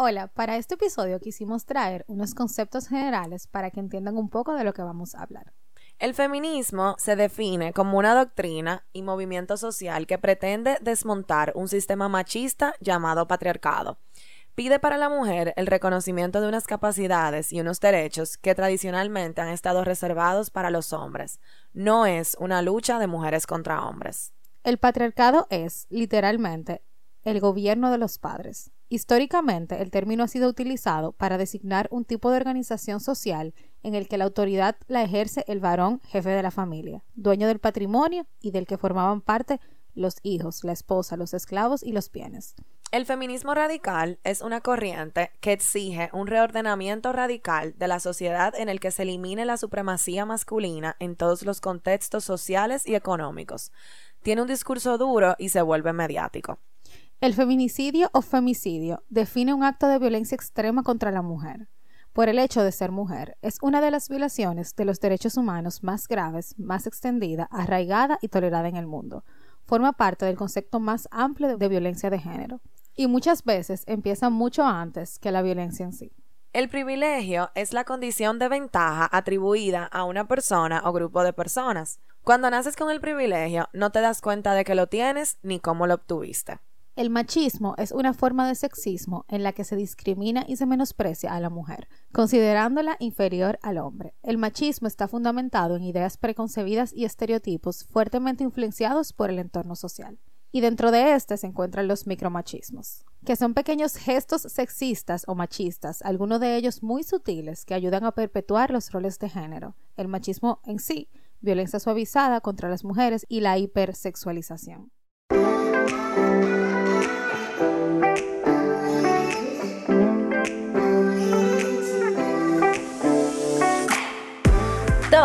Hola, para este episodio quisimos traer unos conceptos generales para que entiendan un poco de lo que vamos a hablar. El feminismo se define como una doctrina y movimiento social que pretende desmontar un sistema machista llamado patriarcado. Pide para la mujer el reconocimiento de unas capacidades y unos derechos que tradicionalmente han estado reservados para los hombres. No es una lucha de mujeres contra hombres. El patriarcado es, literalmente, el gobierno de los padres. Históricamente, el término ha sido utilizado para designar un tipo de organización social en el que la autoridad la ejerce el varón jefe de la familia, dueño del patrimonio y del que formaban parte los hijos, la esposa, los esclavos y los bienes. El feminismo radical es una corriente que exige un reordenamiento radical de la sociedad en el que se elimine la supremacía masculina en todos los contextos sociales y económicos. Tiene un discurso duro y se vuelve mediático. El feminicidio o femicidio define un acto de violencia extrema contra la mujer por el hecho de ser mujer. Es una de las violaciones de los derechos humanos más graves, más extendida, arraigada y tolerada en el mundo. Forma parte del concepto más amplio de violencia de género y muchas veces empieza mucho antes que la violencia en sí. El privilegio es la condición de ventaja atribuida a una persona o grupo de personas. Cuando naces con el privilegio, no te das cuenta de que lo tienes ni cómo lo obtuviste. El machismo es una forma de sexismo en la que se discrimina y se menosprecia a la mujer, considerándola inferior al hombre. El machismo está fundamentado en ideas preconcebidas y estereotipos fuertemente influenciados por el entorno social. Y dentro de este se encuentran los micromachismos, que son pequeños gestos sexistas o machistas, algunos de ellos muy sutiles, que ayudan a perpetuar los roles de género. El machismo en sí, violencia suavizada contra las mujeres y la hipersexualización.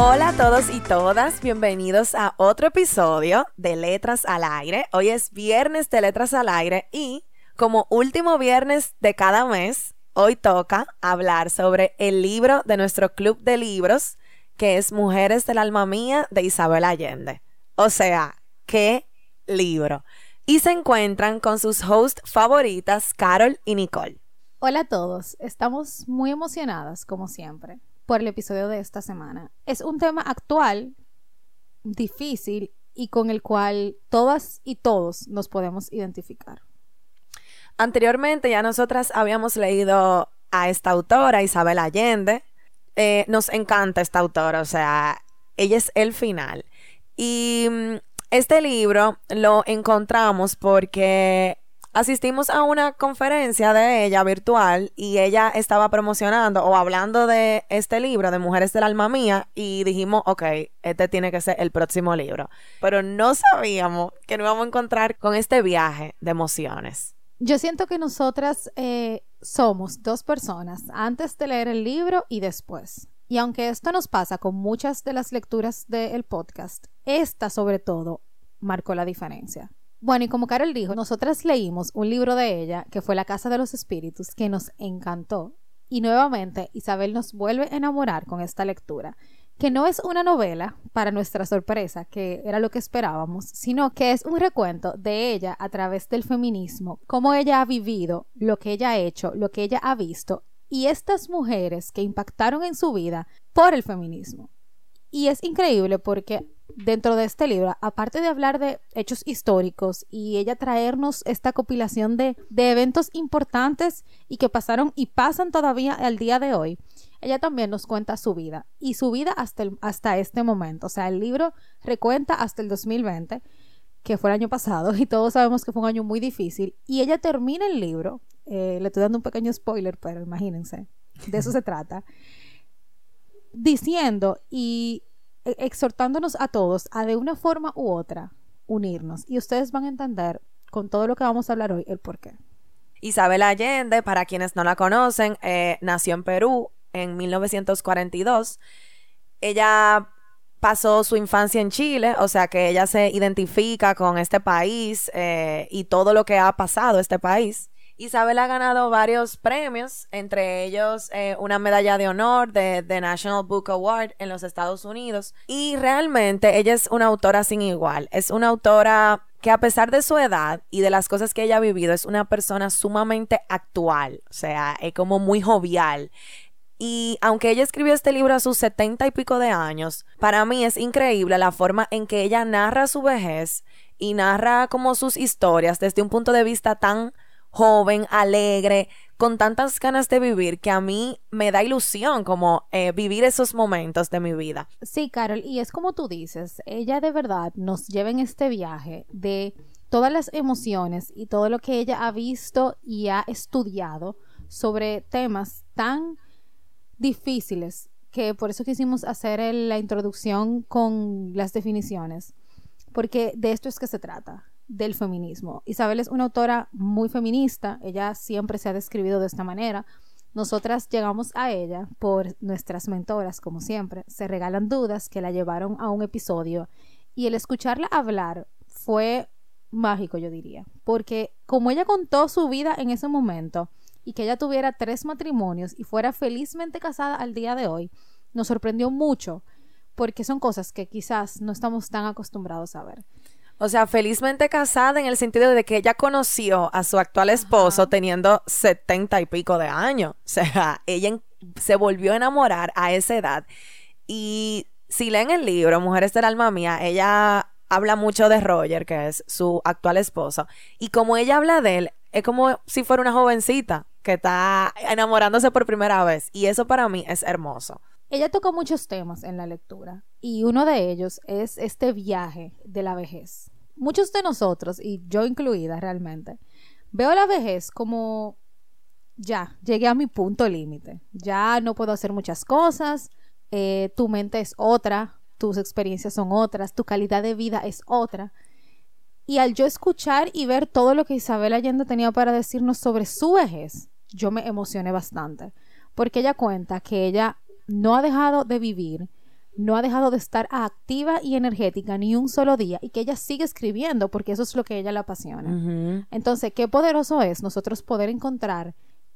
Hola a todos y todas, bienvenidos a otro episodio de Letras al Aire. Hoy es viernes de Letras al Aire y como último viernes de cada mes, hoy toca hablar sobre el libro de nuestro club de libros, que es Mujeres del Alma Mía de Isabel Allende. O sea, qué libro. Y se encuentran con sus hosts favoritas, Carol y Nicole. Hola a todos, estamos muy emocionadas como siempre por el episodio de esta semana. Es un tema actual, difícil y con el cual todas y todos nos podemos identificar. Anteriormente ya nosotras habíamos leído a esta autora, Isabel Allende. Eh, nos encanta esta autora, o sea, ella es el final. Y mm, este libro lo encontramos porque asistimos a una conferencia de ella virtual y ella estaba promocionando o hablando de este libro de Mujeres del Alma Mía y dijimos, ok, este tiene que ser el próximo libro. Pero no sabíamos que nos íbamos a encontrar con este viaje de emociones. Yo siento que nosotras eh, somos dos personas antes de leer el libro y después. Y aunque esto nos pasa con muchas de las lecturas del podcast, esta sobre todo marcó la diferencia. Bueno, y como Carol dijo, nosotras leímos un libro de ella que fue La Casa de los Espíritus que nos encantó. Y nuevamente Isabel nos vuelve a enamorar con esta lectura, que no es una novela, para nuestra sorpresa, que era lo que esperábamos, sino que es un recuento de ella a través del feminismo, cómo ella ha vivido, lo que ella ha hecho, lo que ella ha visto, y estas mujeres que impactaron en su vida por el feminismo. Y es increíble porque dentro de este libro, aparte de hablar de hechos históricos y ella traernos esta compilación de, eventos importantes y que pasaron y pasan todavía al día de hoy, ella también nos cuenta su vida y su vida hasta, hasta este momento. O sea, el libro recuenta hasta el 2020, que fue el año pasado, y todos sabemos que fue un año muy difícil. Y ella termina el libro, eh, le estoy dando un pequeño spoiler, pero imagínense, de eso se trata diciendo y e, exhortándonos a todos a de una forma u otra unirnos. Y ustedes van a entender con todo lo que vamos a hablar hoy el por qué. Isabel Allende, para quienes no la conocen, eh, nació en Perú en 1942. Ella pasó su infancia en Chile, o sea que ella se identifica con este país eh, y todo lo que ha pasado este país. Isabel ha ganado varios premios, entre ellos eh, una medalla de honor de The National Book Award en los Estados Unidos. Y realmente ella es una autora sin igual. Es una autora que a pesar de su edad y de las cosas que ella ha vivido, es una persona sumamente actual. O sea, es como muy jovial. Y aunque ella escribió este libro a sus setenta y pico de años, para mí es increíble la forma en que ella narra su vejez y narra como sus historias desde un punto de vista tan joven, alegre, con tantas ganas de vivir que a mí me da ilusión como eh, vivir esos momentos de mi vida. Sí, Carol, y es como tú dices, ella de verdad nos lleva en este viaje de todas las emociones y todo lo que ella ha visto y ha estudiado sobre temas tan difíciles, que por eso quisimos hacer la introducción con las definiciones, porque de esto es que se trata, del feminismo. Isabel es una autora muy feminista, ella siempre se ha describido de esta manera. Nosotras llegamos a ella por nuestras mentoras, como siempre, se regalan dudas que la llevaron a un episodio y el escucharla hablar fue mágico, yo diría, porque como ella contó su vida en ese momento, y que ella tuviera tres matrimonios y fuera felizmente casada al día de hoy, nos sorprendió mucho porque son cosas que quizás no estamos tan acostumbrados a ver. O sea, felizmente casada en el sentido de que ella conoció a su actual esposo teniendo setenta y pico de años. O sea, ella se volvió a enamorar a esa edad. Y si leen el libro, Mujeres del Alma Mía, ella habla mucho de Roger, que es su actual esposo. Y como ella habla de él, es como si fuera una jovencita que está enamorándose por primera vez. Y eso para mí es hermoso. Ella tocó muchos temas en la lectura y uno de ellos es este viaje de la vejez. Muchos de nosotros, y yo incluida realmente, veo la vejez como ya, llegué a mi punto límite, ya no puedo hacer muchas cosas, eh, tu mente es otra, tus experiencias son otras, tu calidad de vida es otra. Y al yo escuchar y ver todo lo que Isabel Allende tenía para decirnos sobre su vejez, yo me emocioné bastante, porque ella cuenta que ella no ha dejado de vivir, no ha dejado de estar activa y energética ni un solo día y que ella sigue escribiendo porque eso es lo que a ella le apasiona. Entonces, qué poderoso es nosotros poder encontrar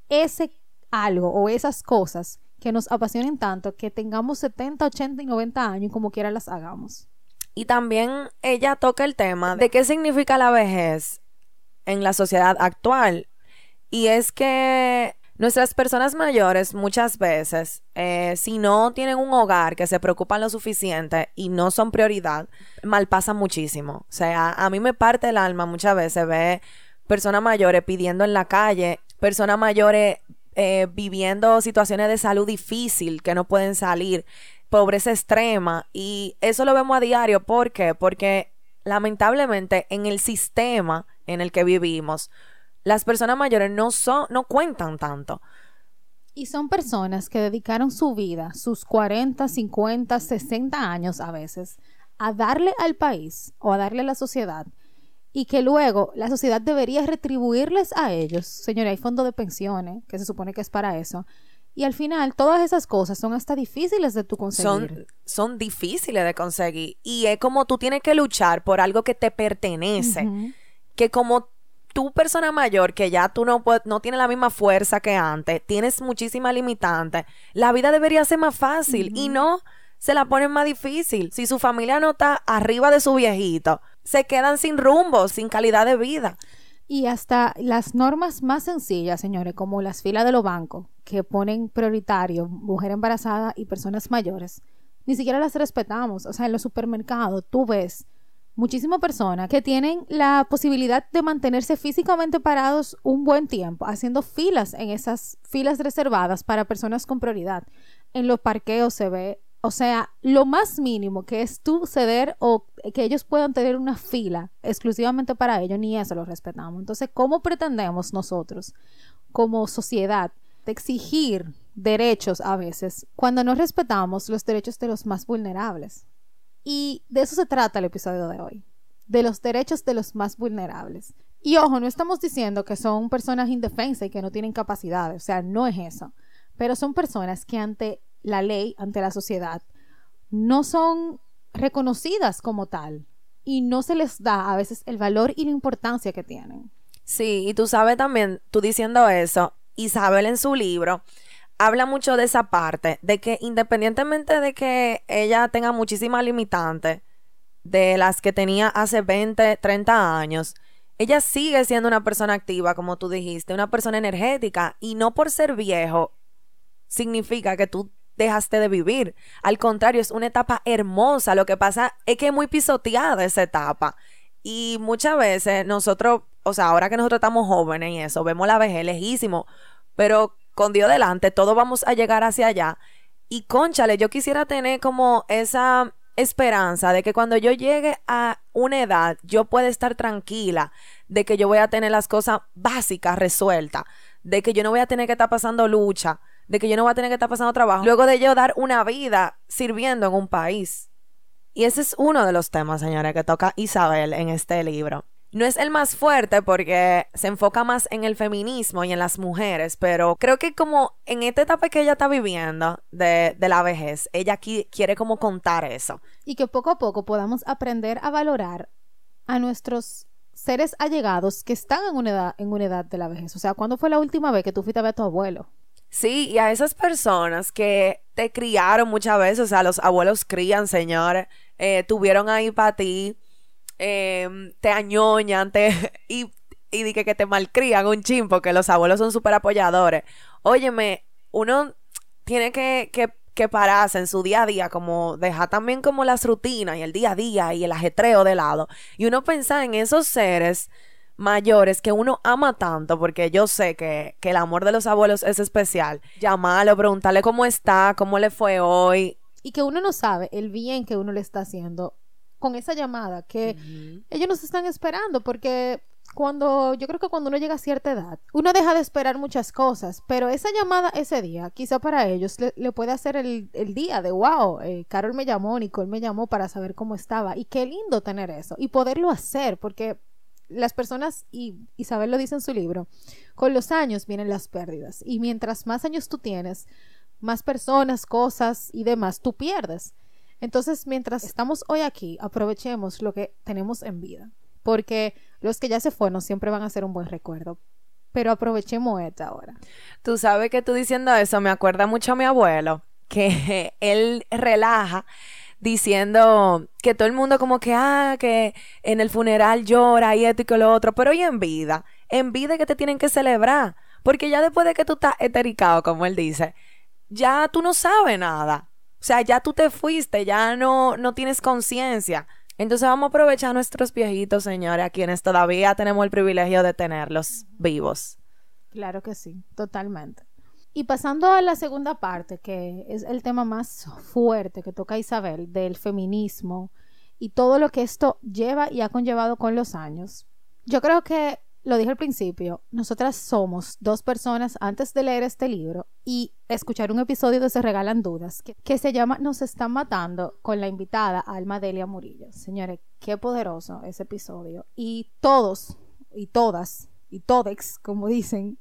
ese algo o esas cosas que nos apasionen tanto que tengamos 70, 80 y 90 años y como quiera las hagamos. Y también ella toca el tema de qué significa la vejez en la sociedad actual y es que nuestras personas mayores muchas veces, eh, si no tienen un hogar que se preocupan lo suficiente y no son prioridad, malpasan muchísimo. O sea, a mí me parte el alma muchas veces ver personas mayores pidiendo en la calle, personas mayores eh, viviendo situaciones de salud difícil que no pueden salir, pobreza extrema. Y eso lo vemos a diario. ¿Por qué? Porque lamentablemente en el sistema en el que vivimos, las personas mayores no son, no cuentan tanto. Y son personas que dedicaron su vida, sus 40, 50, 60 años a veces, a darle al país o a darle a la sociedad y que luego la sociedad debería retribuirles a ellos. Señores, hay fondo de pensiones, que se supone que es para eso. Y al final, todas esas cosas son hasta difíciles de tu conseguir. Son, son difíciles de conseguir. Y es como tú tienes que luchar por algo que te pertenece. Que como tu persona mayor, que ya tú no, no tienes la misma fuerza que antes, tienes muchísimas limitantes, la vida debería ser más fácil y no se la ponen más difícil. Si su familia no está arriba de su viejito, se quedan sin rumbo, sin calidad de vida. Y hasta las normas más sencillas, señores, como las filas de los bancos, que ponen prioritario mujer embarazada y personas mayores, ni siquiera las respetamos. O sea, en los supermercados tú ves muchísimas personas que tienen la posibilidad de mantenerse físicamente parados un buen tiempo, haciendo filas en esas filas reservadas para personas con prioridad. En los parqueos se ve, o sea, lo más mínimo que es tú ceder o que ellos puedan tener una fila exclusivamente para ellos, ni eso lo respetamos. Entonces, ¿cómo pretendemos nosotros, como sociedad, exigir derechos a veces cuando no respetamos los derechos de los más vulnerables. Y de eso se trata el episodio de hoy, de los derechos de los más vulnerables. Y ojo, no estamos diciendo que son personas indefensas y que no tienen capacidades, o sea, no es eso, pero son personas que ante la ley, ante la sociedad, no son reconocidas como tal y no se les da a veces el valor y la importancia que tienen. Sí, y tú sabes también, tú diciendo eso, Isabel en su libro habla mucho de esa parte, de que independientemente de que ella tenga muchísimas limitantes, de las que tenía hace 20, 30 años, ella sigue siendo una persona activa, como tú dijiste, una persona energética, y no por ser viejo significa que tú dejaste de vivir. Al contrario, es una etapa hermosa. Lo que pasa es que es muy pisoteada esa etapa. Y muchas veces nosotros, o sea, ahora que nosotros estamos jóvenes y eso, vemos la vejez lejísimo, pero con Dios delante, todos vamos a llegar hacia allá. Y conchale, yo quisiera tener como esa esperanza de que cuando yo llegue a una edad, yo pueda estar tranquila de que yo voy a tener las cosas básicas resueltas, de que yo no voy a tener que estar pasando lucha, de que yo no voy a tener que estar pasando trabajo, luego de yo dar una vida sirviendo en un país. Y ese es uno de los temas, señores, que toca Isabel en este libro. No es el más fuerte porque se enfoca más en el feminismo y en las mujeres, pero creo que como en esta etapa que ella está viviendo de, la vejez, ella aquí quiere como contar eso. Y que poco a poco podamos aprender a valorar a nuestros seres allegados que están en una edad, en una edad de la vejez. O sea, ¿cuándo fue la última vez que tú fuiste a ver a tu abuelo? Sí, y a esas personas que te criaron muchas veces, o sea, los abuelos crían, señores, eh, tuvieron ahí para ti, em, te añoñan, te, y, y que, te malcrían un chin, porque los abuelos son súper apoyadores. Óyeme, uno tiene que, que, que, pararse en su día a día, como dejar también como las rutinas y el día a día y el ajetreo de lado, y uno pensar en esos seres mayores que uno ama tanto, porque yo sé que, que el amor de los abuelos es especial. Llamarlo, preguntarle cómo está, cómo le fue hoy. Y que uno no sabe el bien que uno le está haciendo con esa llamada, que ellos nos están esperando, porque cuando yo creo que cuando uno llega a cierta edad, uno deja de esperar muchas cosas, pero esa llamada ese día, quizá para ellos le, puede hacer el, el, día de wow, eh, Carol me llamó, Nicole me llamó para saber cómo estaba, y qué lindo tener eso, y poderlo hacer, porque las personas, y Isabel lo dice en su libro, con los años vienen las pérdidas. Y mientras más años tú tienes, más personas, cosas y demás tú pierdes. Entonces, mientras estamos hoy aquí, aprovechemos lo que tenemos en vida. Porque los que ya se fueron siempre van a ser un buen recuerdo. Pero aprovechemos esta ahora. Tú sabes que tú diciendo eso me acuerda mucho a mi abuelo, que él relaja diciendo que todo el mundo como que, ah, que en el funeral llora y esto y que lo otro, pero hoy en vida, en vida que te tienen que celebrar, porque ya después de que tú estás etericado, como él dice, ya tú no sabes nada. O sea, ya tú te fuiste, ya no, no tienes conciencia. Entonces vamos a aprovechar a nuestros viejitos, señores, a quienes todavía tenemos el privilegio de tenerlos vivos. Claro que sí, totalmente. Y pasando a la segunda parte, que es el tema más fuerte que toca Isabel, del feminismo y todo lo que esto lleva y ha conllevado con los años. Yo creo que, lo dije al principio, nosotras somos dos personas antes de leer este libro y escuchar un episodio de Se Regalan Dudas, que, se llama Nos están matando con la invitada Alma Delia Murillo. Señores, qué poderoso ese episodio. Y todos y todas y todex, como dicen,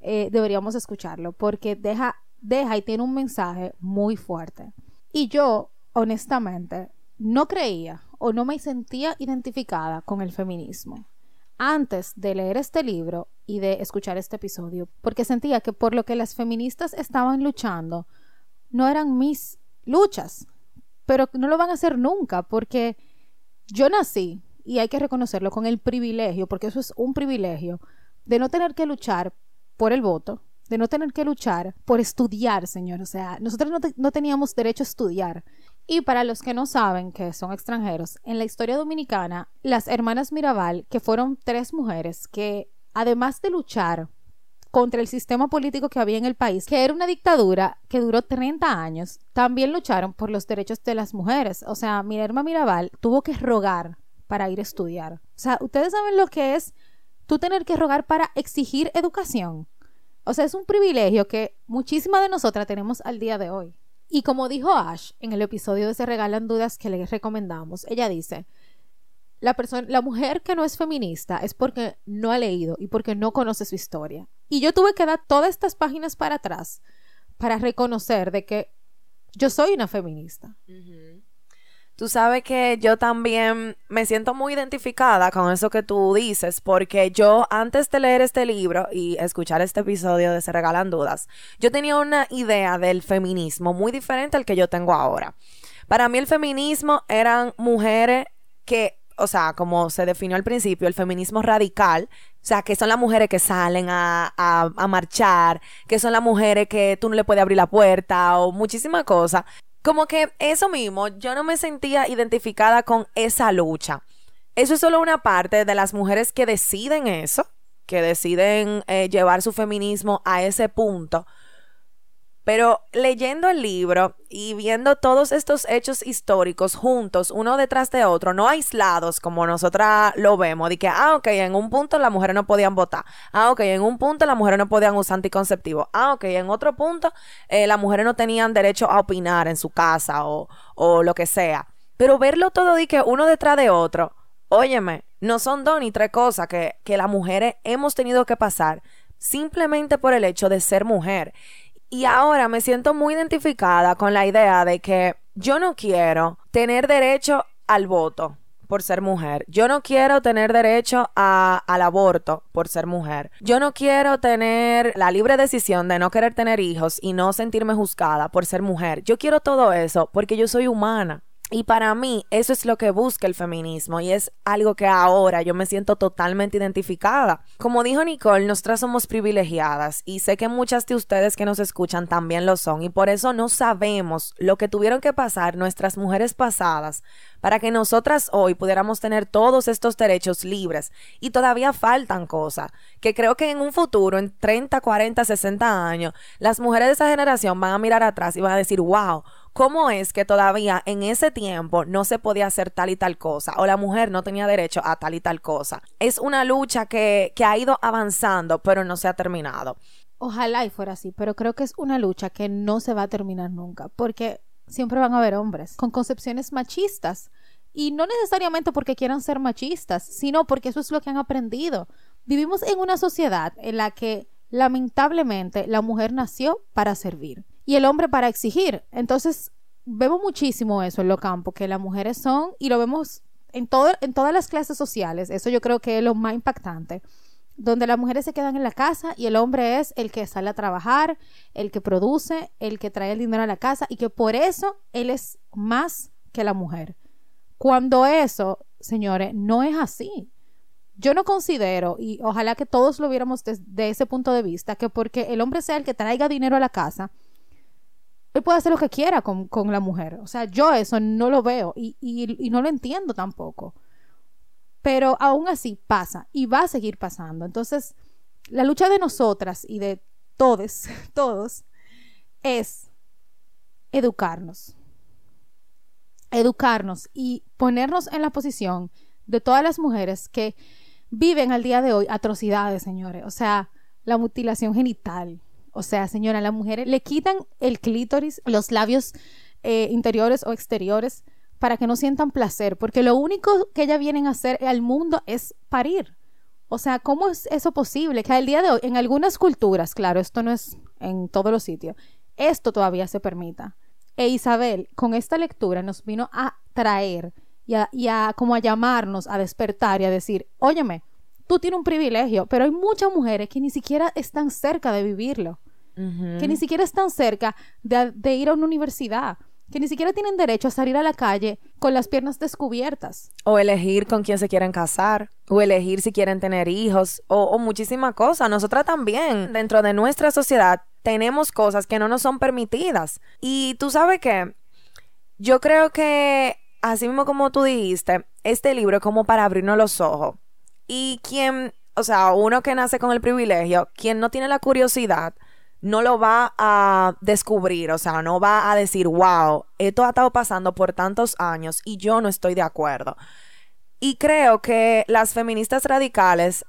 eh, deberíamos escucharlo porque deja, deja y tiene un mensaje muy fuerte. Y yo, honestamente, no creía o no me sentía identificada con el feminismo antes de leer este libro y de escuchar este episodio, porque sentía que por lo que las feministas estaban luchando no eran mis luchas, pero no lo van a hacer nunca, porque yo nací, y hay que reconocerlo, con el privilegio, porque eso es un privilegio, de no tener que luchar por el voto, de no tener que luchar por estudiar, señor. O sea, nosotros no, teníamos derecho a estudiar. Y para los que no saben que son extranjeros, en la historia dominicana, las hermanas Mirabal, que fueron tres mujeres que, además de luchar contra el sistema político que había en el país, que era una dictadura que duró 30 años, también lucharon por los derechos de las mujeres. O sea, Minerva Mirabal tuvo que rogar para ir a estudiar. O sea, ustedes saben lo que es tú tener que rogar para exigir educación. O sea, es un privilegio que muchísimas de nosotras tenemos al día de hoy. Y como dijo Ash en el episodio de Se Regalan Dudas que les recomendamos, ella dice, la, persona, la mujer que no es feminista es porque no ha leído y porque no conoce su historia. Y yo tuve que dar todas estas páginas para atrás para reconocer de que yo soy una feminista. Tú sabes que yo también me siento muy identificada con eso que tú dices, porque yo antes de leer este libro y escuchar este episodio de Se Regalan Dudas, yo tenía una idea del feminismo muy diferente al que yo tengo ahora. Para mí el feminismo eran mujeres que, o sea, como se definió al principio, el feminismo radical, o sea, que son las mujeres que salen a, a, marchar, que son las mujeres que tú no le puedes abrir la puerta o muchísimas cosas como que eso mismo, yo no me sentía identificada con esa lucha. Eso es solo una parte de las mujeres que deciden eso, que deciden eh, llevar su feminismo a ese punto. Pero leyendo el libro y viendo todos estos hechos históricos juntos, uno detrás de otro, no aislados como nosotras lo vemos, de que, ah, ok, en un punto las mujeres no podían votar, ah, ok, en un punto las mujeres no podían usar anticonceptivos, ah, ok, en otro punto eh, las mujeres no tenían derecho a opinar en su casa o, o lo que sea. Pero verlo todo de que uno detrás de otro, óyeme, no son dos ni tres cosas que, que las mujeres hemos tenido que pasar simplemente por el hecho de ser mujer. Y ahora me siento muy identificada con la idea de que yo no quiero tener derecho al voto por ser mujer. Yo no quiero tener derecho a, al aborto por ser mujer. Yo no quiero tener la libre decisión de no querer tener hijos y no sentirme juzgada por ser mujer. Yo quiero todo eso porque yo soy humana. Y para mí eso es lo que busca el feminismo y es algo que ahora yo me siento totalmente identificada. Como dijo Nicole, nosotras somos privilegiadas y sé que muchas de ustedes que nos escuchan también lo son y por eso no sabemos lo que tuvieron que pasar nuestras mujeres pasadas para que nosotras hoy pudiéramos tener todos estos derechos libres y todavía faltan cosas que creo que en un futuro, en 30, 40, 60 años, las mujeres de esa generación van a mirar atrás y van a decir, wow, ¿Cómo es que todavía en ese tiempo no se podía hacer tal y tal cosa o la mujer no tenía derecho a tal y tal cosa? Es una lucha que, que ha ido avanzando, pero no se ha terminado. Ojalá y fuera así, pero creo que es una lucha que no se va a terminar nunca, porque siempre van a haber hombres con concepciones machistas. Y no necesariamente porque quieran ser machistas, sino porque eso es lo que han aprendido. Vivimos en una sociedad en la que lamentablemente la mujer nació para servir y el hombre para exigir. Entonces, vemos muchísimo eso en los campos, que las mujeres son, y lo vemos en, todo, en todas las clases sociales, eso yo creo que es lo más impactante, donde las mujeres se quedan en la casa y el hombre es el que sale a trabajar, el que produce, el que trae el dinero a la casa y que por eso él es más que la mujer. Cuando eso, señores, no es así. Yo no considero, y ojalá que todos lo viéramos desde ese punto de vista, que porque el hombre sea el que traiga dinero a la casa, él puede hacer lo que quiera con, la mujer. O sea, yo eso no lo veo y, y, no lo entiendo tampoco. Pero aún así pasa y va a seguir pasando. Entonces, la lucha de nosotras y de todos, todos, es educarnos. Educarnos y ponernos en la posición de todas las mujeres que viven al día de hoy atrocidades, señores. O sea, la mutilación genital, o sea, señora, las mujeres le quitan el clítoris, los labios eh, interiores o exteriores para que no sientan placer, porque lo único que ellas vienen a hacer al mundo es parir. O sea, ¿cómo es eso posible? Que al día de hoy, en algunas culturas, claro, esto no es en todos los sitios, esto todavía se permita. E Isabel, con esta lectura nos vino a traer y a, y a como a llamarnos, a despertar y a decir, óyeme, tú tienes un privilegio, pero hay muchas mujeres que ni siquiera están cerca de vivirlo, que ni siquiera están cerca de, ir a una universidad, que ni siquiera tienen derecho a salir a la calle con las piernas descubiertas. O elegir con quién se quieren casar, o elegir si quieren tener hijos, o, o muchísimas cosas. Nosotras también, dentro de nuestra sociedad, tenemos cosas que no nos son permitidas. Y tú sabes que yo creo que, así mismo como tú dijiste, este libro es como para abrirnos los ojos. Y quien, o sea, uno que nace con el privilegio, quien no tiene la curiosidad, no lo va a descubrir, o sea, no va a decir, wow, esto ha estado pasando por tantos años y yo no estoy de acuerdo. Y creo que las feministas radicales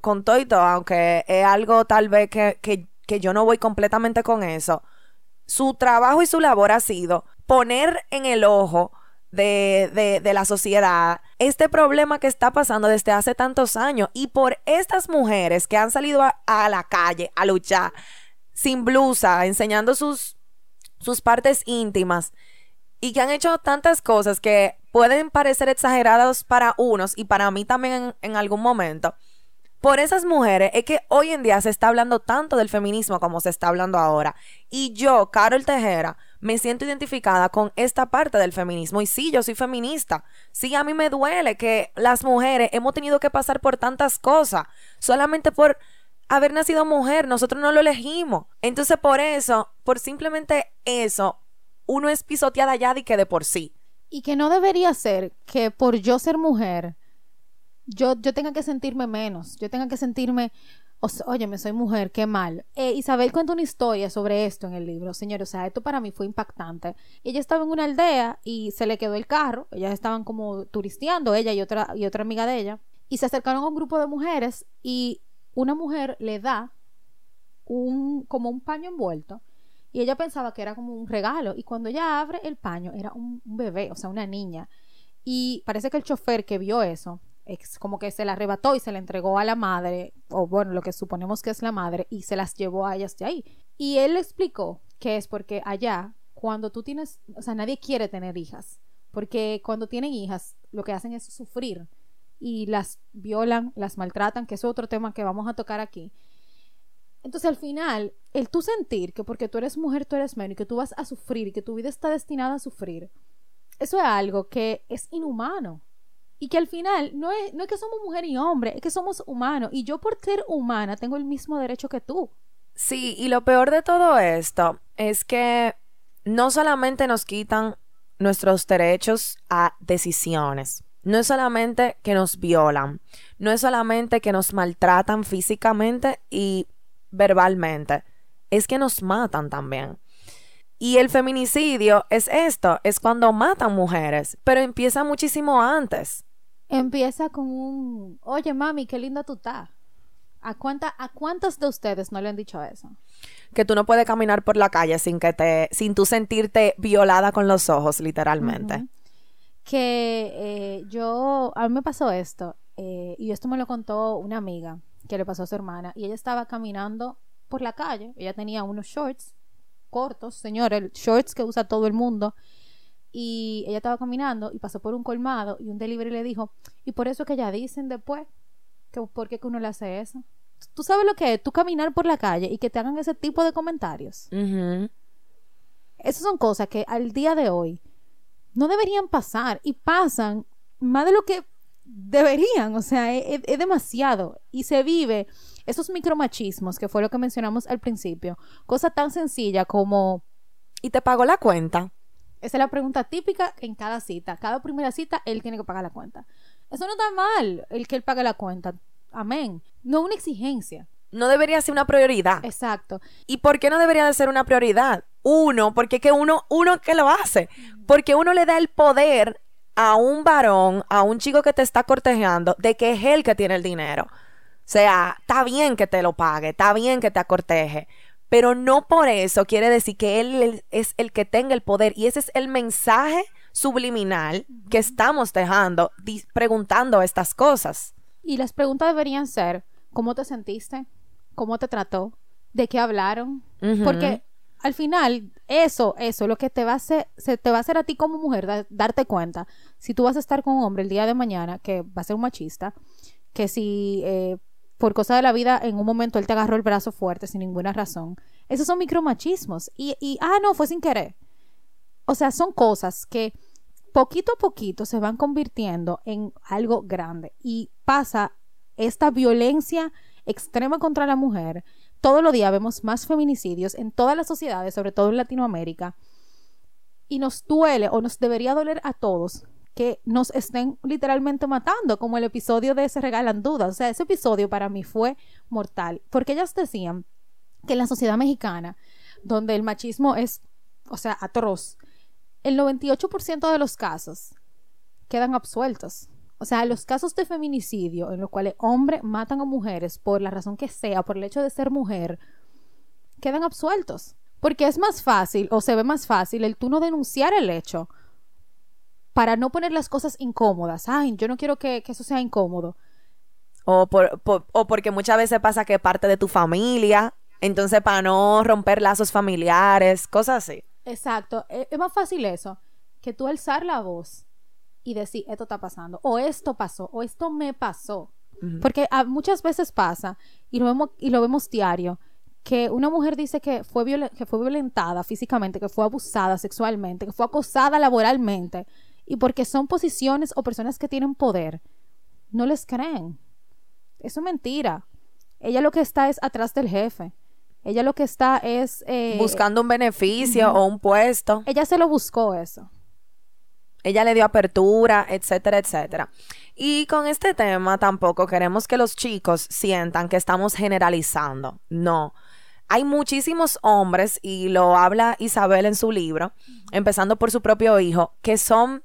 con todo y todo, aunque es algo tal vez que, que, que yo no voy completamente con eso, su trabajo y su labor ha sido poner en el ojo de, de, de, la sociedad este problema que está pasando desde hace tantos años y por estas mujeres que han salido a, la calle a luchar sin blusa, enseñando sus, sus partes íntimas y que han hecho tantas cosas que pueden parecer exageradas para unos y para mí también en, en algún momento por esas mujeres es que hoy en día se está hablando tanto del feminismo como se está hablando ahora. Y yo, Carol Tejera, me siento identificada con esta parte del feminismo. Y sí, yo soy feminista. Sí, a mí me duele que las mujeres hemos tenido que pasar por tantas cosas solamente por haber nacido mujer. Nosotros no lo elegimos. Entonces, por eso, por simplemente eso, uno es pisoteada ya de que de por sí. Y que no debería ser que por yo ser mujer yo, yo tenga que sentirme menos, yo tenga que sentirme, oye, me soy mujer, qué mal. Eh, Isabel cuenta una historia sobre esto en el libro, señor, o sea, esto para mí fue impactante. Ella estaba en una aldea y se le quedó el carro, ellas estaban como turisteando, ella y otra, y otra amiga de ella, y se acercaron a un grupo de mujeres y una mujer le da un, como un paño envuelto. Y ella pensaba que era como un regalo. Y cuando ella abre el paño, era un bebé, o sea, una niña. Y parece que el chofer que vio eso como que se la arrebató y se la entregó a la madre, o bueno, lo que suponemos que es la madre, y se las llevó a ellas de ahí. Y él explicó que es porque allá, cuando tú tienes, o sea, nadie quiere tener hijas, porque cuando tienen hijas, lo que hacen es sufrir y las violan, las maltratan, que es otro tema que vamos a tocar aquí. Entonces al final, el tú sentir que porque tú eres mujer, tú eres menos y que tú vas a sufrir y que tu vida está destinada a sufrir, eso es algo que es inhumano. Y que al final no es, no es que somos mujer y hombre, es que somos humanos. Y yo por ser humana tengo el mismo derecho que tú. Sí, y lo peor de todo esto es que no solamente nos quitan nuestros derechos a decisiones, no es solamente que nos violan, no es solamente que nos maltratan físicamente y verbalmente, es que nos matan también. Y el feminicidio es esto, es cuando matan mujeres, pero empieza muchísimo antes. Empieza con un, oye mami, qué linda tú estás. ¿A, cuánta, ¿A cuántos de ustedes no le han dicho eso? Que tú no puedes caminar por la calle sin que te, sin tú sentirte violada con los ojos, literalmente. Que eh, yo, a mí me pasó esto, eh, y esto me lo contó una amiga que le pasó a su hermana, y ella estaba caminando por la calle, ella tenía unos shorts cortos, señores, shorts que usa todo el mundo, y ella estaba caminando y pasó por un colmado y un delivery le dijo, y por eso que ya dicen después, que por qué que uno le hace eso. ¿Tú sabes lo que es? Tú caminar por la calle y que te hagan ese tipo de comentarios. Esas son cosas que al día de hoy no deberían pasar y pasan más de lo que deberían. O sea, es, es demasiado. Y se vive esos micromachismos, que fue lo que mencionamos al principio. Cosa tan sencilla como... ¿Y te pagó la cuenta? Esa es la pregunta típica en cada cita. Cada primera cita, él tiene que pagar la cuenta. Eso no está mal, el que él pague la cuenta. Amén. No una exigencia. No debería ser una prioridad. Exacto. ¿Y por qué no debería de ser una prioridad? Uno, porque que uno, uno que lo hace. Porque uno le da el poder a un varón, a un chico que te está cortejando, de que es él que tiene el dinero. O sea, está bien que te lo pague, está bien que te acorteje, pero no por eso quiere decir que él es el que tenga el poder y ese es el mensaje subliminal que estamos dejando preguntando estas cosas. Y las preguntas deberían ser, ¿cómo te sentiste? ¿Cómo te trató? ¿De qué hablaron? Porque al final, eso, eso, lo que te va a hacer, se te va a hacer a ti como mujer, darte cuenta, si tú vas a estar con un hombre el día de mañana, que va a ser un machista, que si eh, por cosa de la vida, en un momento él te agarró el brazo fuerte sin ninguna razón. Esos son micromachismos. Y, y, ah, no, fue sin querer. O sea, son cosas que poquito a poquito se van convirtiendo en algo grande. Y pasa esta violencia extrema contra la mujer. Todos los días vemos más feminicidios en todas las sociedades, sobre todo en Latinoamérica. Y nos duele o nos debería doler a todos que nos estén literalmente matando, como el episodio de Se Regalan Dudas. O sea, ese episodio para mí fue mortal, porque ellas decían que en la sociedad mexicana, donde el machismo es, o sea, atroz, el 98% de los casos quedan absueltos. O sea, los casos de feminicidio en los cuales hombres matan a mujeres por la razón que sea, por el hecho de ser mujer, quedan absueltos. Porque es más fácil, o se ve más fácil, el tú no denunciar el hecho para no poner las cosas incómodas. Ay, yo no quiero que, que eso sea incómodo. O, por, por- o porque muchas veces pasa que parte de tu familia, entonces para no romper lazos familiares, cosas así. Exacto. e- Es más fácil eso que tú alzar la voz y decir, esto está pasando, o esto pasó, o esto me pasó. Porque muchas veces pasa, y lo vemos, y lo vemos diario, que una mujer dice que fue, que fue violentada físicamente, que fue abusada sexualmente, que fue acosada laboralmente, y porque son posiciones o personas que tienen poder, no les creen. Eso es mentira. Ella lo que está es atrás del jefe. Ella lo que está es... eh, Buscando un beneficio o un puesto. Ella se lo buscó eso. ella le dio apertura, etcétera, etcétera. Y con este tema tampoco queremos que los chicos sientan que estamos generalizando. No. Hay muchísimos hombres, y lo habla Isabel en su libro, empezando por su propio hijo, que son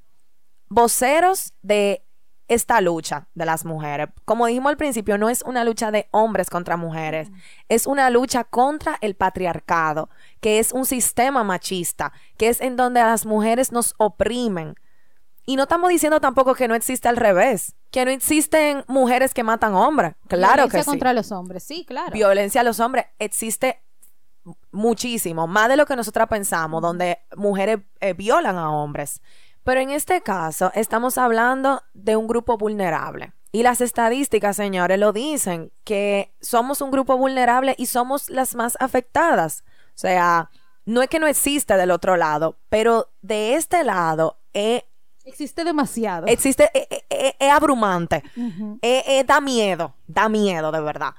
voceros de esta lucha de las mujeres. Como dijimos al principio, no es una lucha de hombres contra mujeres, es una lucha contra el patriarcado, que es un sistema machista, que es en donde a las mujeres nos oprimen. Y no estamos diciendo tampoco que no existe al revés, que no existen mujeres que matan hombres. Claro Violencia que sí. contra los hombres, sí, claro. Violencia a los hombres existe muchísimo, más de lo que nosotras pensamos, donde mujeres eh, violan a hombres. Pero en este caso estamos hablando de un grupo vulnerable. Y las estadísticas, señores, lo dicen, que somos un grupo vulnerable y somos las más afectadas. O sea, no es que no exista del otro lado, pero de este lado eh, Existe demasiado. existe, eh, eh, eh, es abrumante. Eh, eh, da miedo, da miedo de verdad.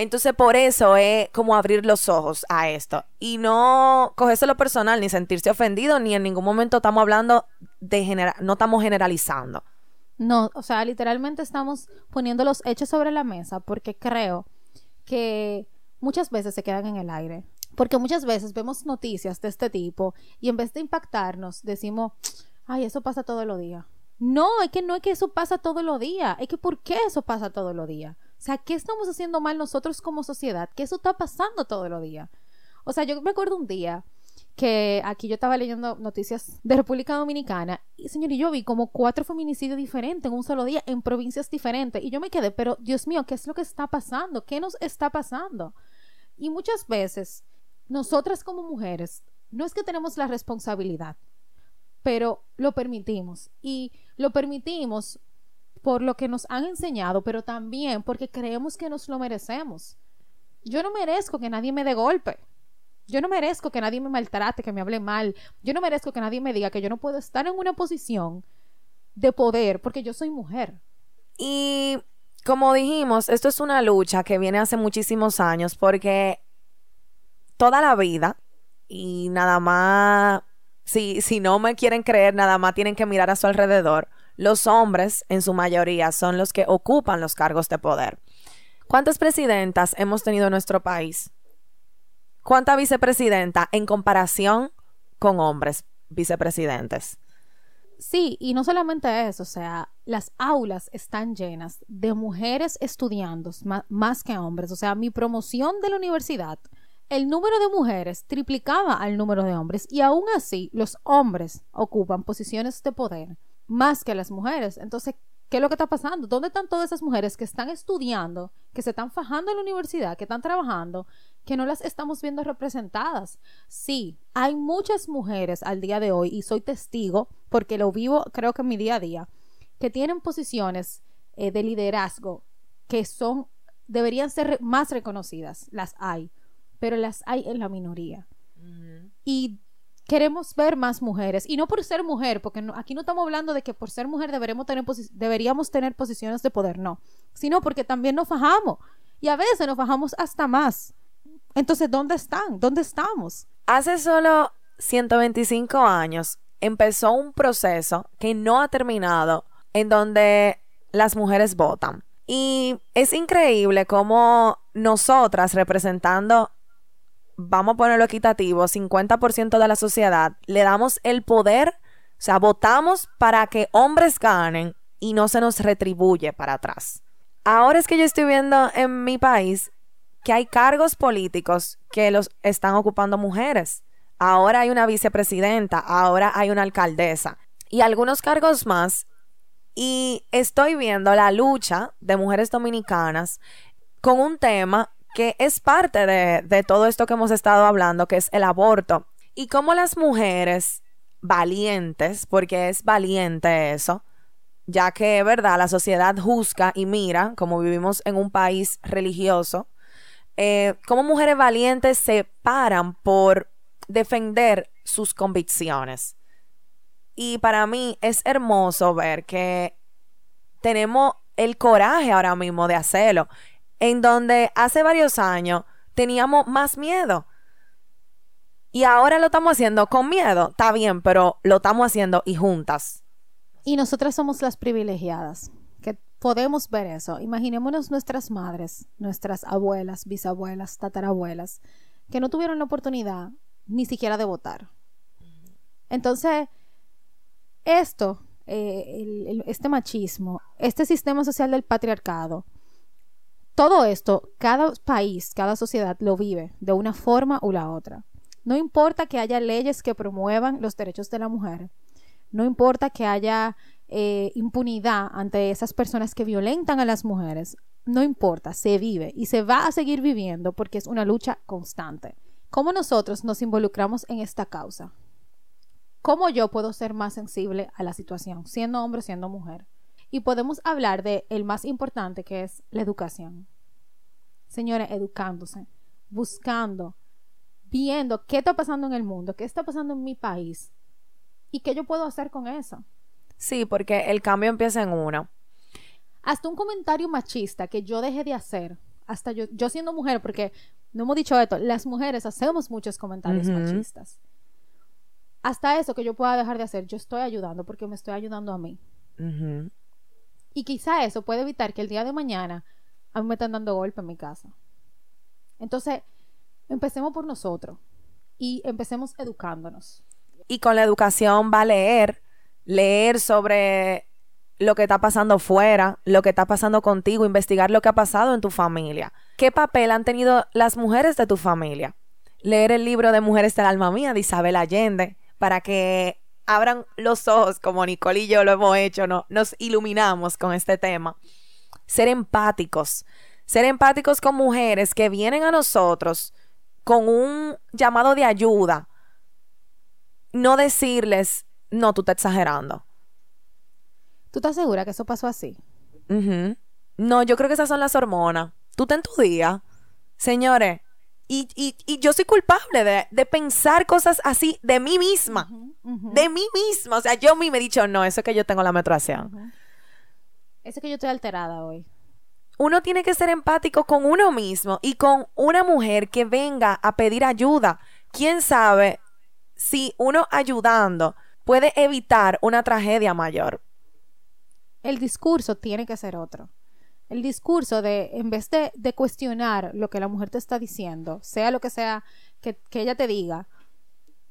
Entonces por eso es como abrir los ojos a esto y no lo personal ni sentirse ofendido ni en ningún momento estamos hablando de genera no estamos generalizando. No, o sea, literalmente estamos poniendo los hechos sobre la mesa porque creo que muchas veces se quedan en el aire. Porque muchas veces vemos noticias de este tipo y en vez de impactarnos decimos, ay, eso pasa todos los días. No, es que no es que eso pasa todos los días, es que ¿por qué eso pasa todos los días? O sea, ¿qué estamos haciendo mal nosotros como sociedad? Que eso está pasando todos los días. O sea, yo me acuerdo un día que aquí yo estaba leyendo noticias de República Dominicana y señor, y yo vi como cuatro feminicidios diferentes en un solo día en provincias diferentes y yo me quedé, pero Dios mío, ¿qué es lo que está pasando? ¿Qué nos está pasando? Y muchas veces nosotras como mujeres no es que tenemos la responsabilidad, pero lo permitimos y lo permitimos por lo que nos han enseñado, pero también porque creemos que nos lo merecemos. Yo no merezco que nadie me dé golpe. Yo no merezco que nadie me maltrate, que me hable mal. Yo no merezco que nadie me diga que yo no puedo estar en una posición de poder porque yo soy mujer. Y como dijimos, esto es una lucha que viene hace muchísimos años porque toda la vida y nada más si si no me quieren creer, nada más tienen que mirar a su alrededor. Los hombres, en su mayoría, son los que ocupan los cargos de poder. ¿Cuántas presidentas hemos tenido en nuestro país? ¿Cuánta vicepresidenta en comparación con hombres vicepresidentes? Sí, y no solamente eso, o sea, las aulas están llenas de mujeres estudiando ma- más que hombres. O sea, mi promoción de la universidad, el número de mujeres triplicaba al número de hombres y aún así los hombres ocupan posiciones de poder más que las mujeres. Entonces, ¿qué es lo que está pasando? ¿Dónde están todas esas mujeres que están estudiando, que se están fajando en la universidad, que están trabajando, que no las estamos viendo representadas? Sí, hay muchas mujeres al día de hoy, y soy testigo, porque lo vivo creo que en mi día a día, que tienen posiciones eh, de liderazgo que son, deberían ser re- más reconocidas. Las hay, pero las hay en la minoría. Y queremos ver más mujeres y no por ser mujer, porque aquí no estamos hablando de que por ser mujer deberemos tener deberíamos tener posiciones de poder, no, sino porque también nos fajamos y a veces nos fajamos hasta más. Entonces, ¿dónde están? ¿Dónde estamos? Hace solo 125 años empezó un proceso que no ha terminado en donde las mujeres votan. Y es increíble cómo nosotras representando, vamos a ponerlo equitativo, 50% de la sociedad, le damos el poder, o sea, votamos para que hombres ganen y no se nos retribuye para atrás. Ahora es que yo estoy viendo en mi país que hay cargos políticos que los están ocupando mujeres. Ahora hay una vicepresidenta, ahora hay una alcaldesa y algunos cargos más. Y estoy viendo la lucha de mujeres dominicanas con un tema que es parte de, de todo esto que hemos estado hablando, que es el aborto. Y cómo las mujeres valientes, porque es valiente eso, ya que, verdad, la sociedad juzga y mira, como vivimos en un país religioso, eh, cómo mujeres valientes se paran por defender sus convicciones. Y para mí es hermoso ver que tenemos el coraje ahora mismo de hacerlo, en donde hace varios años teníamos más miedo. Y ahora lo estamos haciendo con miedo, está bien, pero lo estamos haciendo y juntas. Y nosotras somos las privilegiadas, que podemos ver eso. Imaginémonos nuestras madres, nuestras abuelas, bisabuelas, tatarabuelas, que no tuvieron la oportunidad ni siquiera de votar. Entonces, esto, eh, este machismo, este sistema social del patriarcado, todo esto, cada país, cada sociedad lo vive de una forma u la otra. No importa que haya leyes que promuevan los derechos de la mujer, no importa que haya eh, impunidad ante esas personas que violentan a las mujeres, no importa, se vive y se va a seguir viviendo porque es una lucha constante. ¿Cómo nosotros nos involucramos en esta causa? ¿Cómo yo puedo ser más sensible a la situación, siendo hombre o siendo mujer? Y podemos hablar de el más importante que es la educación. Señores, educándose, buscando, viendo qué está pasando en el mundo, qué está pasando en mi país, ¿Y qué yo puedo hacer con eso? Sí, porque el cambio empieza en uno. Hasta un comentario machista que yo dejé de hacer, hasta yo, yo siendo mujer, porque no hemos dicho esto, las mujeres hacemos muchos comentarios machistas. Hasta eso que yo pueda dejar de hacer, yo estoy ayudando porque me estoy ayudando a mí. Y quizá eso puede evitar que el día de mañana a mí me estén dando golpe en mi casa. Entonces, empecemos por nosotros y empecemos educándonos y con la educación va a leer, leer sobre lo que está pasando fuera, lo que está pasando contigo, investigar lo que ha pasado en tu familia. ¿Qué papel han tenido las mujeres de tu familia? Leer el libro de Mujeres del Alma Mía de Isabel Allende para que abran los ojos, como Nicole y yo lo hemos hecho, ¿no? nos iluminamos con este tema. Ser empáticos, ser empáticos con mujeres que vienen a nosotros con un llamado de ayuda, no decirles, no, tú estás exagerando. ¿Tú estás segura que eso pasó así? No, yo creo que esas son las hormonas. Tú te en tu día. Señores, y, y, yo soy culpable de, de, pensar cosas así de mí misma. De mí misma. O sea, yo mí me he dicho, no, eso es que yo tengo la menstruación. Eso es que yo estoy alterada hoy. Uno tiene que ser empático con uno mismo y con una mujer que venga a pedir ayuda. ¿Quién sabe? si uno ayudando puede evitar una tragedia mayor. El discurso tiene que ser otro. El discurso de, en vez de, cuestionar lo que la mujer te está diciendo, sea lo que sea que, que ella te diga,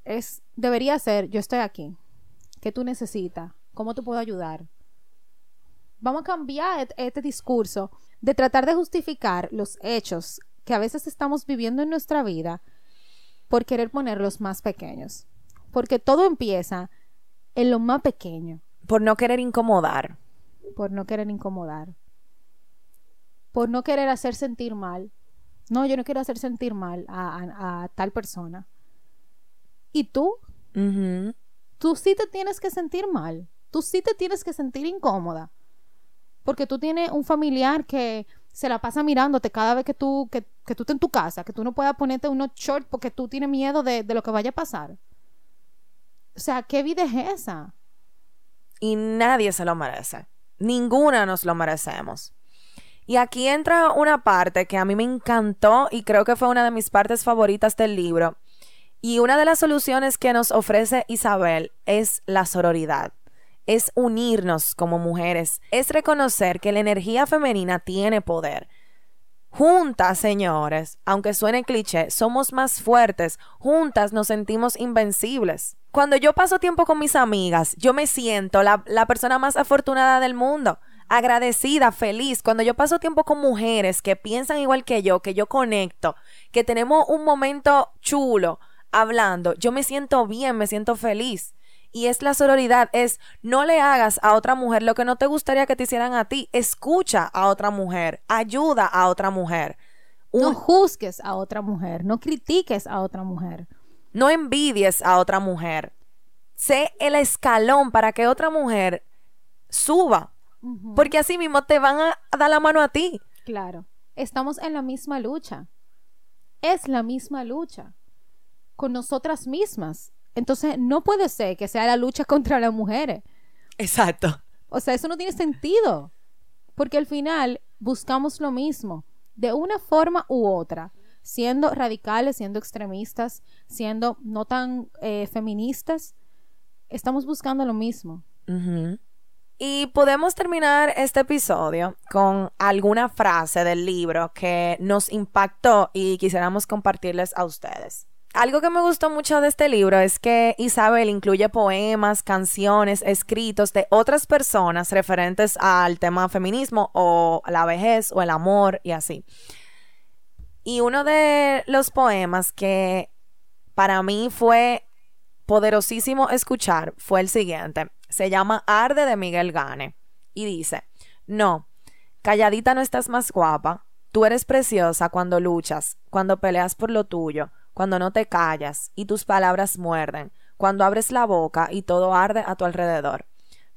es, debería ser, yo estoy aquí, ¿qué tú necesitas? ¿Cómo te puedo ayudar? Vamos a cambiar este discurso de tratar de justificar los hechos que a veces estamos viviendo en nuestra vida por querer ponerlos más pequeños. Porque todo empieza en lo más pequeño. Por no querer incomodar. Por no querer incomodar. Por no querer hacer sentir mal. No, yo no quiero hacer sentir mal a, tal persona. ¿Y tú? Tú sí te tienes que sentir mal. Tú sí te tienes que sentir incómoda. Porque tú tienes un familiar que se la pasa mirándote cada vez que tú, que, que tú estás en tu casa, que tú no puedas ponerte unos shorts porque tú tienes miedo de, de lo que vaya a pasar. O sea, ¿qué vida es esa? Y nadie se lo merece. Ninguna nos lo merecemos. Y aquí entra una parte que a mí me encantó y creo que fue una de mis partes favoritas del libro. Y una de las soluciones que nos ofrece Isabel es la sororidad es unirnos como mujeres, es reconocer que la energía femenina tiene poder. Juntas, señores, aunque suene cliché, somos más fuertes. Juntas nos sentimos invencibles. Cuando yo paso tiempo con mis amigas, yo me siento la, la persona más afortunada del mundo agradecida, feliz. Cuando yo paso tiempo con mujeres que piensan igual que yo, que yo conecto, que tenemos un momento chulo hablando, yo me siento bien, me siento feliz. Y es la sororidad, es no le hagas a otra mujer lo que no te gustaría que te hicieran a ti. Escucha a otra mujer, ayuda a otra mujer. No juzgues a otra mujer, no critiques a otra mujer. No envidies a otra mujer. Sé el escalón para que otra mujer suba. Porque así mismo te van a dar la mano a ti. Claro. Estamos en la misma lucha. Es la misma lucha. Con nosotras mismas. Entonces, no puede ser que sea la lucha contra las mujeres. Exacto. O sea, eso no tiene sentido. Porque al final buscamos lo mismo, de una forma u otra, siendo radicales, siendo extremistas, siendo no tan eh, feministas, estamos buscando lo mismo. Y podemos terminar este episodio con alguna frase del libro que nos impactó y quisiéramos compartirles a ustedes. Algo que me gustó mucho de este libro es que Isabel incluye poemas, canciones, escritos de otras personas referentes al tema feminismo o la vejez o el amor y así. Y uno de los poemas que para mí fue poderosísimo escuchar fue el siguiente. Se llama Arde de Miguel Gane y dice, no, calladita no estás más guapa, tú eres preciosa cuando luchas, cuando peleas por lo tuyo, cuando no te callas y tus palabras muerden, cuando abres la boca y todo arde a tu alrededor.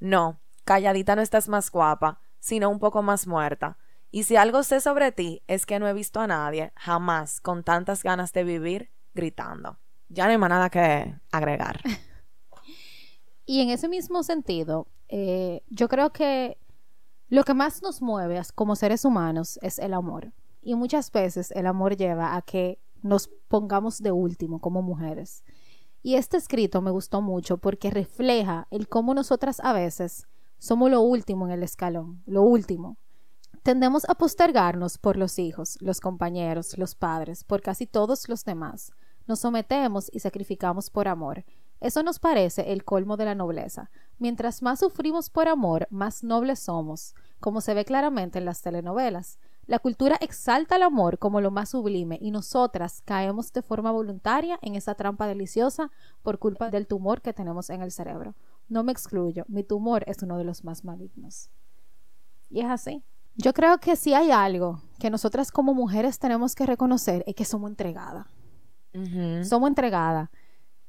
No, calladita no estás más guapa, sino un poco más muerta. Y si algo sé sobre ti es que no he visto a nadie jamás con tantas ganas de vivir gritando. Ya no hay más nada que agregar. Y en ese mismo sentido, eh, yo creo que lo que más nos mueve como seres humanos es el amor. Y muchas veces el amor lleva a que nos pongamos de último como mujeres. Y este escrito me gustó mucho porque refleja el cómo nosotras a veces somos lo último en el escalón, lo último. Tendemos a postergarnos por los hijos, los compañeros, los padres, por casi todos los demás. Nos sometemos y sacrificamos por amor, eso nos parece el colmo de la nobleza. Mientras más sufrimos por amor, más nobles somos, como se ve claramente en las telenovelas. La cultura exalta el amor como lo más sublime y nosotras caemos de forma voluntaria en esa trampa deliciosa por culpa del tumor que tenemos en el cerebro. No me excluyo, mi tumor es uno de los más malignos. Y es así. Yo creo que si hay algo que nosotras como mujeres tenemos que reconocer es que somos entregadas. Somos entregadas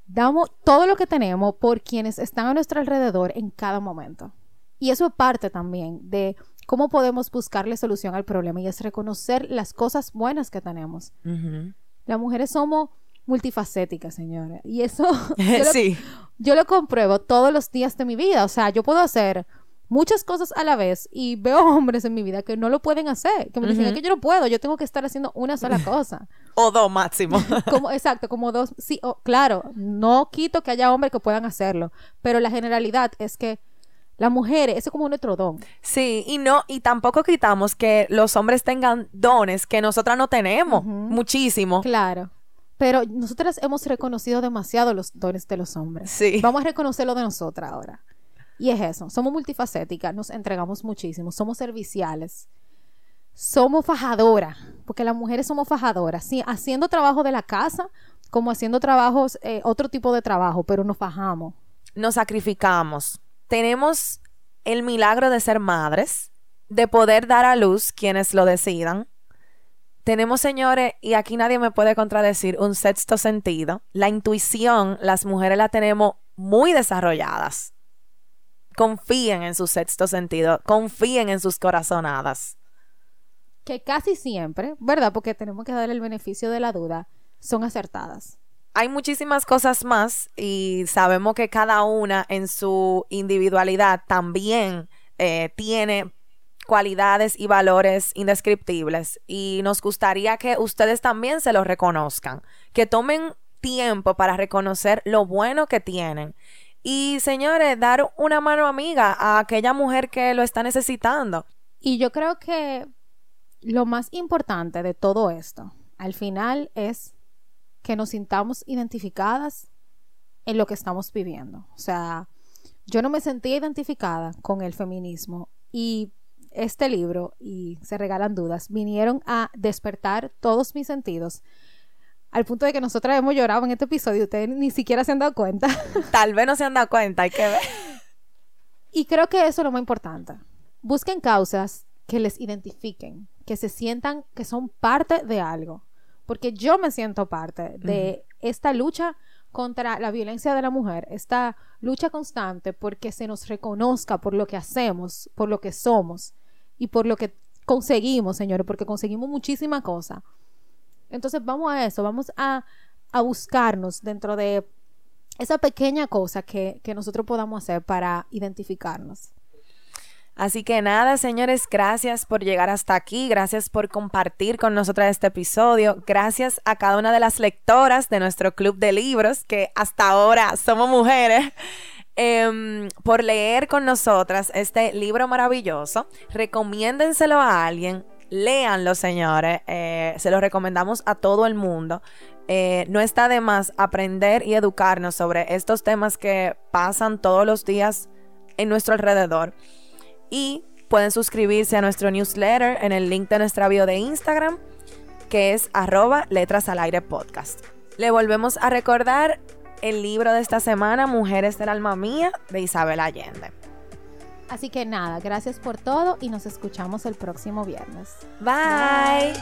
damos todo lo que tenemos por quienes están a nuestro alrededor en cada momento. Y eso es parte también de cómo podemos buscarle solución al problema y es reconocer las cosas buenas que tenemos. Las mujeres somos multifacéticas, señores. Y eso yo, sí. yo lo compruebo todos los días de mi vida. O sea, yo puedo hacer muchas cosas a la vez y veo hombres en mi vida que no lo pueden hacer, que me dicen que yo no puedo, yo tengo que estar haciendo una sola cosa. o dos máximo. como, exacto, como dos, sí, claro, no quito que haya hombres que puedan hacerlo, pero la generalidad es que las mujeres, eso es como nuestro don. Sí, y no, y tampoco quitamos que los hombres tengan dones que nosotras no tenemos, muchísimo. Claro. Pero nosotras hemos reconocido demasiado los dones de los hombres. Sí. Vamos a reconocerlo de nosotras ahora. Y es eso, somos multifacéticas, nos entregamos muchísimo, somos serviciales, somos fajadoras, porque las mujeres somos fajadoras, sí, haciendo trabajo de la casa como haciendo trabajos, eh, otro tipo de trabajo, pero nos fajamos. Nos sacrificamos. Tenemos el milagro de ser madres, de poder dar a luz quienes lo decidan. Tenemos, señores, y aquí nadie me puede contradecir, un sexto sentido. La intuición, las mujeres la tenemos muy desarrolladas confíen en su sexto sentido, confíen en sus corazonadas. Que casi siempre, ¿verdad? Porque tenemos que darle el beneficio de la duda, son acertadas. Hay muchísimas cosas más y sabemos que cada una en su individualidad también eh, tiene cualidades y valores indescriptibles y nos gustaría que ustedes también se lo reconozcan, que tomen tiempo para reconocer lo bueno que tienen y señores, dar una mano amiga a aquella mujer que lo está necesitando. Y yo creo que lo más importante de todo esto, al final, es que nos sintamos identificadas en lo que estamos viviendo. O sea, yo no me sentía identificada con el feminismo y este libro y Se Regalan Dudas vinieron a despertar todos mis sentidos al punto de que nosotras hemos llorado en este episodio y ustedes ni siquiera se han dado cuenta. Tal vez no se han dado cuenta, hay que ver. Y creo que eso es lo más importante. Busquen causas que les identifiquen, que se sientan que son parte de algo. Porque yo me siento parte de esta lucha contra la violencia de la mujer, esta lucha constante porque se nos reconozca por lo que hacemos, por lo que somos y por lo que conseguimos, señores, porque conseguimos muchísimas cosas. Entonces vamos a eso, vamos a, a buscarnos dentro de esa pequeña cosa que, que nosotros podamos hacer para identificarnos. Así que nada, señores, gracias por llegar hasta aquí, gracias por compartir con nosotras este episodio, gracias a cada una de las lectoras de nuestro club de libros, que hasta ahora somos mujeres, em, por leer con nosotras este libro maravilloso. Recomiéndenselo a alguien, léanlo, señores, eh, se lo recomendamos a todo el mundo. Eh, no está de más aprender y educarnos sobre estos temas que pasan todos los días en nuestro alrededor y pueden suscribirse a nuestro newsletter en el link de nuestra bio de Instagram, que es arroba letras al aire podcast. Le volvemos a recordar el libro de esta semana, Mujeres del Alma Mía, de Isabel Allende. Así que nada, gracias por todo y nos escuchamos el próximo viernes. Bye.